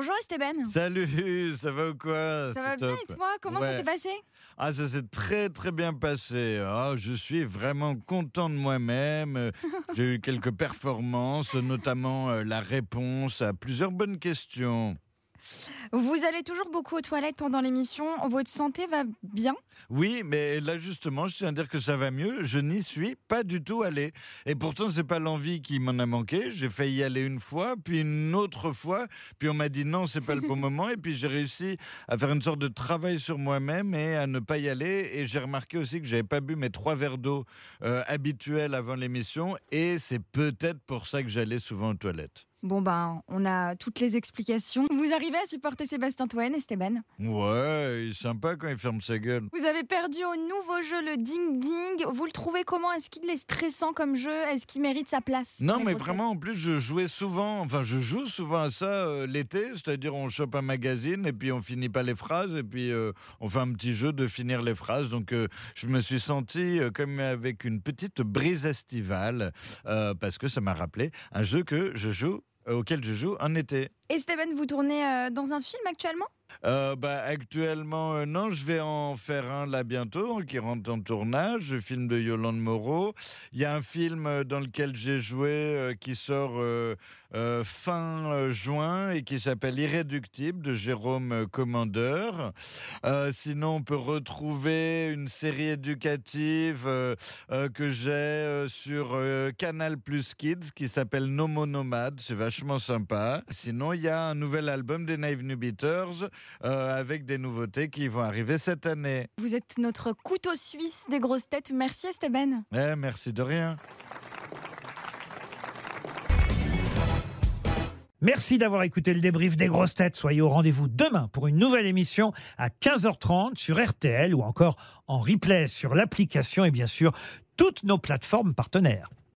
Bonjour Esteban. Salut, ça va ou quoi? Ça va bien et toi? Comment ça s'est passé? Ah, ça s'est très très bien passé. Ah, je suis vraiment content de moi-même. J'ai eu quelques performances, notamment euh, la réponse à plusieurs bonnes questions. Vous allez toujours beaucoup aux toilettes pendant l'émission. Votre santé va bien? Oui, mais là justement, je tiens à dire que ça va mieux. Je n'y suis pas du tout allé. Et pourtant, c'est pas l'envie qui m'en a manqué. J'ai failli y aller une fois, puis une autre fois, puis on m'a dit non, c'est pas le bon moment. Et puis j'ai réussi à faire une sorte de travail sur moi-même et à ne pas y aller. Et j'ai remarqué aussi que j'avais pas bu mes trois verres d'eau euh, habituels avant l'émission. Et c'est peut-être pour ça que j'allais souvent aux toilettes. Bon ben, on a toutes les explications. Vous arrivez à supporter Sébastien Toen, Esteban Ouais, il est sympa quand il ferme sa gueule. Vous avez perdu au nouveau jeu le Ding Ding. Vous le trouvez comment? Est-ce qu'il est stressant comme jeu? Est-ce qu'il mérite sa place Non, mais vraiment, en plus, je jouais souvent, enfin, je joue souvent à ça euh, l'été, c'est-à-dire on chope un magazine et puis on finit pas les phrases et puis euh, on fait un petit jeu de finir les phrases. Donc, euh, je me suis senti comme avec une petite brise estivale parce que ça m'a rappelé un jeu que je joue, auquel je joue en été. têtes Esteban, vous tournez euh, dans un film actuellement? Euh, bah, actuellement, euh, non, je vais en faire un là bientôt qui rentre en tournage, le film de Yolande Moreau. Il y a un film euh, dans lequel j'ai joué qui sort fin juin et qui s'appelle Irréductible de Jérôme Commandeur. Sinon, on peut retrouver une série éducative que j'ai sur Canal Plus Kids qui s'appelle Nomo Nomade. C'est vachement sympa. Sinon, il y a un nouvel album des Naive New Beaters euh, avec des nouveautés qui vont arriver cette année. Vous êtes notre couteau suisse des grosses têtes. Merci Esteban. Eh, merci de rien. Merci d'avoir écouté le débrief des grosses têtes. Soyez au rendez-vous demain pour une nouvelle émission à 15h30 sur RTL ou encore en replay sur l'application et bien sûr toutes nos plateformes partenaires.